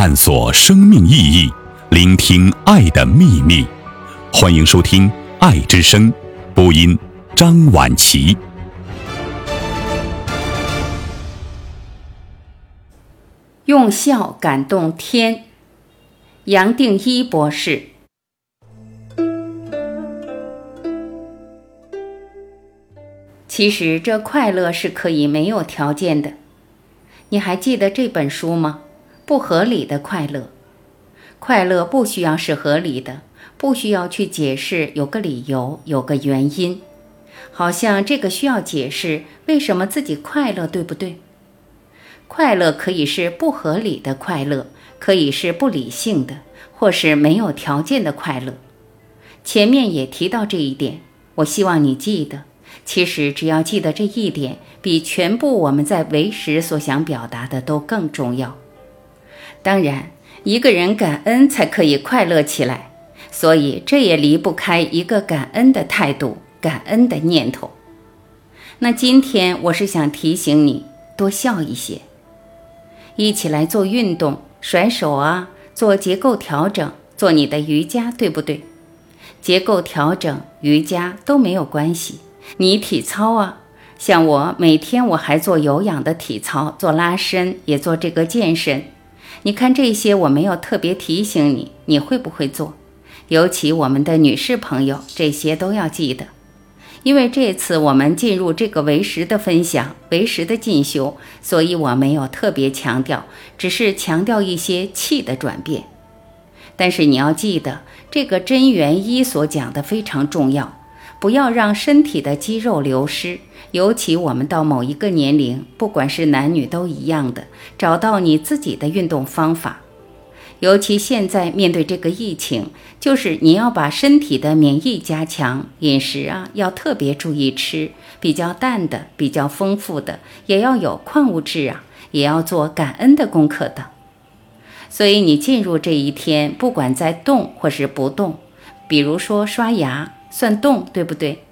探索生命意义，聆听爱的秘密。欢迎收听《爱之声》，播音张婉琪。用笑感动天，杨定一博士。其实这快乐是可以没有条件的。你还记得这本书吗？不合理的快乐，快乐不需要是合理的，不需要去解释，有个理由，有个原因。好像这个需要解释为什么自己快乐，对不对？快乐可以是不合理的快乐，可以是不理性的，或是没有条件的快乐。前面也提到这一点，我希望你记得。其实只要记得这一点，比全部我们在为时所想表达的都更重要。当然，一个人感恩才可以快乐起来，所以这也离不开一个感恩的态度、感恩的念头。那今天我是想提醒你多笑一些，一起来做运动，甩手啊，做结构调整，做你的瑜伽，对不对？结构调整、瑜伽都没有关系，你体操啊，像我每天我还做有氧的体操，做拉伸，也做这个健身。你看这些，我没有特别提醒你，你会不会做？尤其我们的女士朋友，这些都要记得，因为这次我们进入这个为时的分享，为时的进修，所以我没有特别强调，只是强调一些气的转变。但是你要记得，这个真元一所讲的非常重要。不要让身体的肌肉流失，尤其我们到某一个年龄，不管是男女都一样的，找到你自己的运动方法。尤其现在面对这个疫情，就是你要把身体的免疫加强，饮食啊要特别注意吃比较淡的、比较丰富的，也要有矿物质啊，也要做感恩的功课的。所以你进入这一天，不管在动或是不动，比如说刷牙。算动对不对？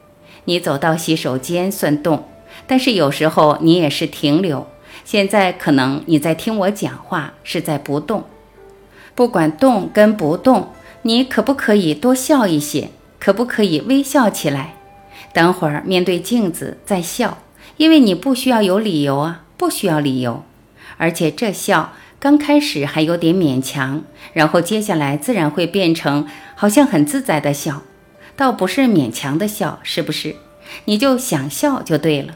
你走到洗手间算动，但是有时候你也是停留。现在可能你在听我讲话，是在不动。不管动跟不动，你可不可以多笑一些？可不可以微笑起来？等会儿面对镜子再笑，因为你不需要有理由啊，不需要理由。而且这笑刚开始还有点勉强，然后接下来自然会变成好像很自在的笑。倒不是勉强的笑，是不是？你就想笑就对了。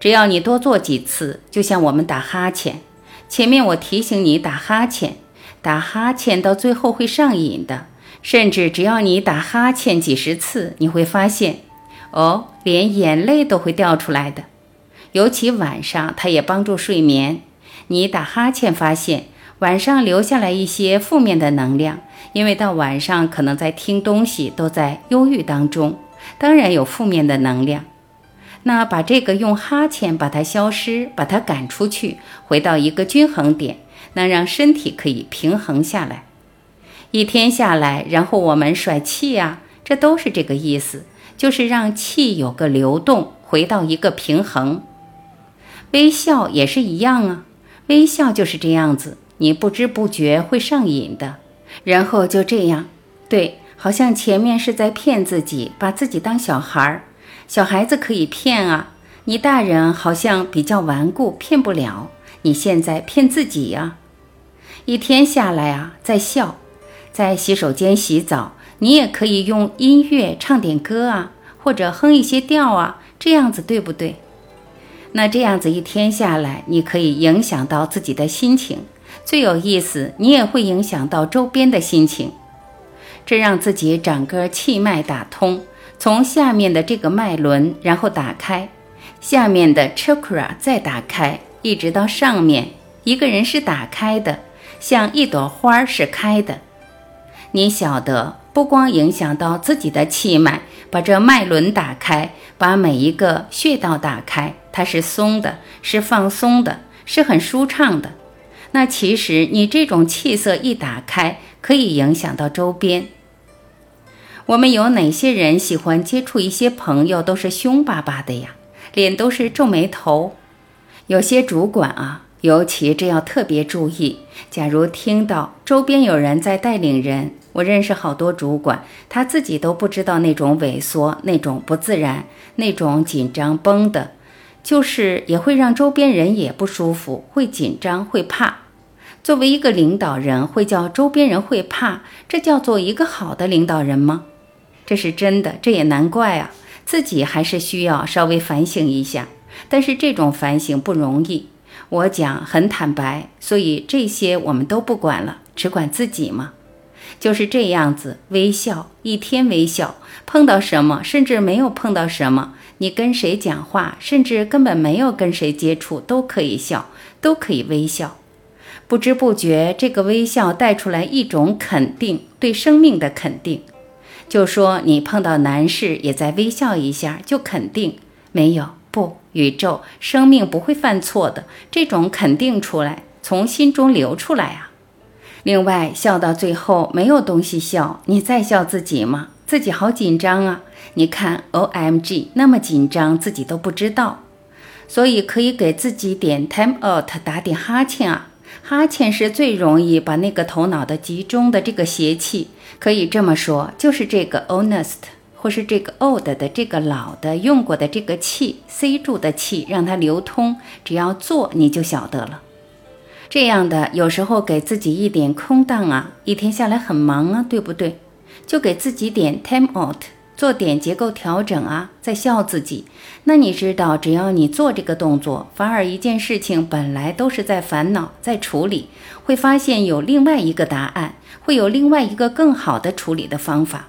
只要你多做几次，就像我们打哈欠。前面我提醒你打哈欠，打哈欠到最后会上瘾的。甚至只要你打哈欠几十次，你会发现，哦，连眼泪都会掉出来的。尤其晚上，它也帮助睡眠。你打哈欠，发现。晚上留下来一些负面的能量，因为到晚上可能在听东西，都在忧郁当中，当然有负面的能量。那把这个用哈欠把它消失，把它赶出去，回到一个均衡点，能让身体可以平衡下来。一天下来，然后我们甩气呀，这都是这个意思，就是让气有个流动，回到一个平衡。微笑也是一样啊，微笑就是这样子。你不知不觉会上瘾的，然后就这样，对，好像前面是在骗自己，把自己当小孩儿，小孩子可以骗啊，你大人好像比较顽固，骗不了。你现在骗自己呀，一天下来啊，在笑，在洗手间洗澡，你也可以用音乐唱点歌啊，或者哼一些调啊，这样子对不对？那这样子一天下来，你可以影响到自己的心情。最有意思，你也会影响到周边的心情，这让自己整个气脉打通，从下面的这个脉轮，然后打开，下面的 chakra 再打开，一直到上面。一个人是打开的，像一朵花是开的。你晓得，不光影响到自己的气脉，把这脉轮打开，把每一个穴道打开，它是松的，是放松的，是很舒畅的。那其实你这种气色一打开，可以影响到周边。我们有哪些人喜欢接触一些朋友都是凶巴巴的呀？脸都是皱眉头。有些主管啊，尤其这要特别注意。假如听到周边有人在带领人，我认识好多主管，他自己都不知道那种萎缩、那种不自然、那种紧张绷的，就是也会让周边人也不舒服，会紧张、会怕。作为一个领导人，会叫周边人会怕，这叫做一个好的领导人吗？这是真的，这也难怪啊。自己还是需要稍微反省一下，但是这种反省不容易。我讲很坦白，所以这些我们都不管了，只管自己嘛。就是这样子，微笑一天，微笑碰到什么，甚至没有碰到什么，你跟谁讲话，甚至根本没有跟谁接触，都可以笑，都可以微笑。不知不觉，这个微笑带出来一种肯定，对生命的肯定。就说你碰到难事，也在微笑一下，就肯定没有。不，宇宙生命不会犯错的，这种肯定出来，从心中流出来啊。另外，笑到最后没有东西笑，你再笑自己吗？自己好紧张啊！你看，O M G，那么紧张，自己都不知道。所以可以给自己点 time out，打点哈欠啊。哈欠是最容易把那个头脑的集中的这个邪气，可以这么说，就是这个 honest。或是这个 old 的这个老的用过的这个气塞住的气，让它流通。只要做，你就晓得了。这样的有时候给自己一点空档啊，一天下来很忙啊，对不对？就给自己点 time out，做点结构调整啊，在笑自己。那你知道，只要你做这个动作，反而一件事情本来都是在烦恼、在处理，会发现有另外一个答案，会有另外一个更好的处理的方法。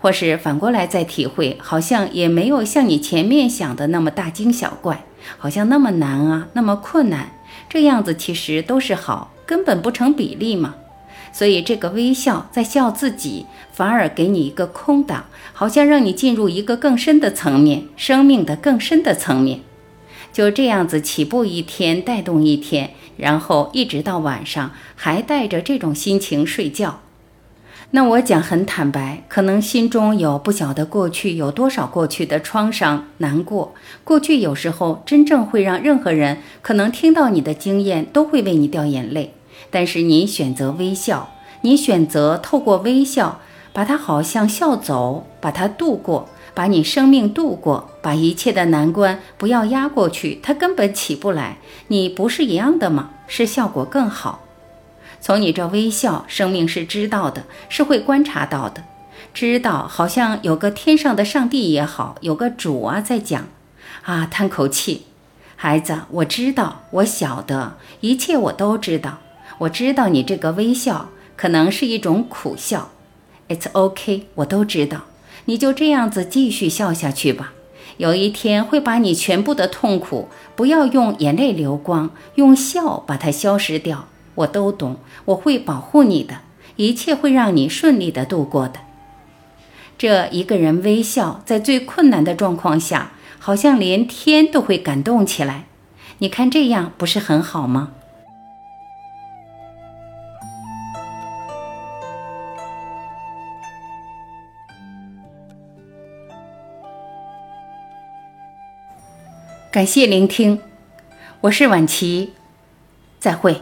或是反过来再体会，好像也没有像你前面想的那么大惊小怪，好像那么难啊，那么困难，这样子其实都是好，根本不成比例嘛。所以这个微笑在笑自己，反而给你一个空档，好像让你进入一个更深的层面，生命的更深的层面。就这样子起步一天，带动一天，然后一直到晚上还带着这种心情睡觉。那我讲很坦白，可能心中有不晓得过去有多少过去的创伤难过。过去有时候真正会让任何人可能听到你的经验都会为你掉眼泪，但是你选择微笑，你选择透过微笑把它好像笑走，把它度过，把你生命度过，把一切的难关不要压过去，它根本起不来。你不是一样的吗？是效果更好。从你这微笑，生命是知道的，是会观察到的，知道好像有个天上的上帝也好，有个主啊在讲，啊叹口气，孩子，我知道，我晓得，一切我都知道，我知道你这个微笑可能是一种苦笑，It's OK，我都知道，你就这样子继续笑下去吧，有一天会把你全部的痛苦，不要用眼泪流光，用笑把它消失掉。我都懂，我会保护你的，一切会让你顺利的度过的。这一个人微笑，在最困难的状况下，好像连天都会感动起来。你看这样不是很好吗？感谢聆听，我是婉琪，再会。